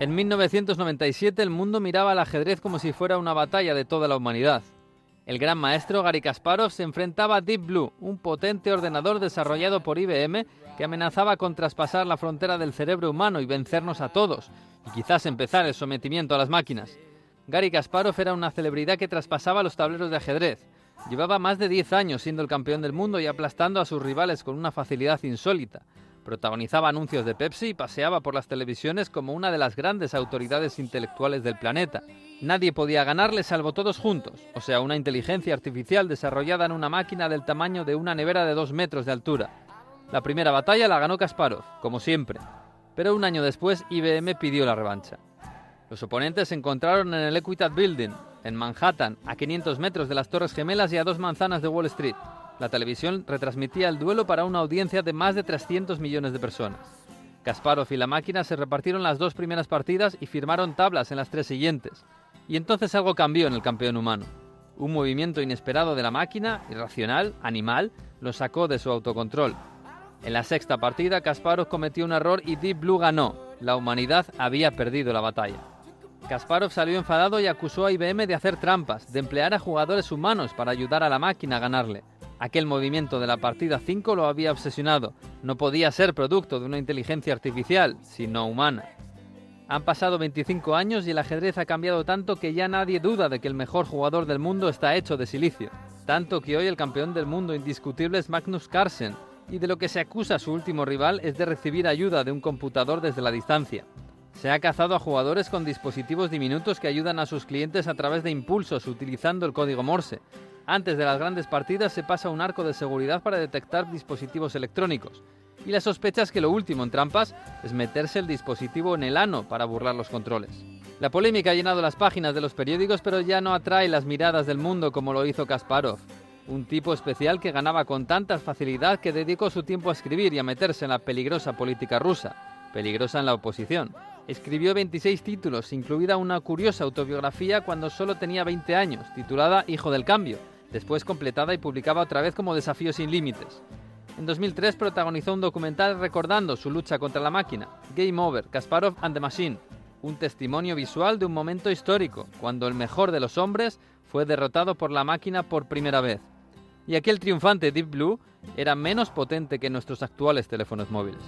En 1997 el mundo miraba al ajedrez como si fuera una batalla de toda la humanidad. El gran maestro Gary Kasparov se enfrentaba a Deep Blue, un potente ordenador desarrollado por IBM que amenazaba con traspasar la frontera del cerebro humano y vencernos a todos, y quizás empezar el sometimiento a las máquinas. Gary Kasparov era una celebridad que traspasaba los tableros de ajedrez. Llevaba más de 10 años siendo el campeón del mundo y aplastando a sus rivales con una facilidad insólita. Protagonizaba anuncios de Pepsi y paseaba por las televisiones como una de las grandes autoridades intelectuales del planeta. Nadie podía ganarle salvo todos juntos, o sea, una inteligencia artificial desarrollada en una máquina del tamaño de una nevera de dos metros de altura. La primera batalla la ganó Kasparov, como siempre, pero un año después IBM pidió la revancha. Los oponentes se encontraron en el Equitable Building, en Manhattan, a 500 metros de las Torres Gemelas y a dos manzanas de Wall Street. La televisión retransmitía el duelo para una audiencia de más de 300 millones de personas. Kasparov y la máquina se repartieron las dos primeras partidas y firmaron tablas en las tres siguientes. Y entonces algo cambió en el campeón humano. Un movimiento inesperado de la máquina, irracional, animal, lo sacó de su autocontrol. En la sexta partida, Kasparov cometió un error y Deep Blue ganó. La humanidad había perdido la batalla. Kasparov salió enfadado y acusó a IBM de hacer trampas, de emplear a jugadores humanos para ayudar a la máquina a ganarle. Aquel movimiento de la partida 5 lo había obsesionado. No podía ser producto de una inteligencia artificial, sino humana. Han pasado 25 años y el ajedrez ha cambiado tanto que ya nadie duda de que el mejor jugador del mundo está hecho de silicio. Tanto que hoy el campeón del mundo indiscutible es Magnus Carlsen, y de lo que se acusa a su último rival es de recibir ayuda de un computador desde la distancia. Se ha cazado a jugadores con dispositivos diminutos que ayudan a sus clientes a través de impulsos utilizando el código Morse, antes de las grandes partidas se pasa un arco de seguridad para detectar dispositivos electrónicos. Y la sospecha es que lo último en trampas es meterse el dispositivo en el ano para burlar los controles. La polémica ha llenado las páginas de los periódicos, pero ya no atrae las miradas del mundo como lo hizo Kasparov, un tipo especial que ganaba con tanta facilidad que dedicó su tiempo a escribir y a meterse en la peligrosa política rusa, peligrosa en la oposición. Escribió 26 títulos, incluida una curiosa autobiografía cuando solo tenía 20 años, titulada Hijo del Cambio, después completada y publicaba otra vez como Desafío sin Límites. En 2003 protagonizó un documental recordando su lucha contra la máquina, Game Over, Kasparov and the Machine, un testimonio visual de un momento histórico, cuando el mejor de los hombres fue derrotado por la máquina por primera vez. Y aquel triunfante Deep Blue era menos potente que nuestros actuales teléfonos móviles.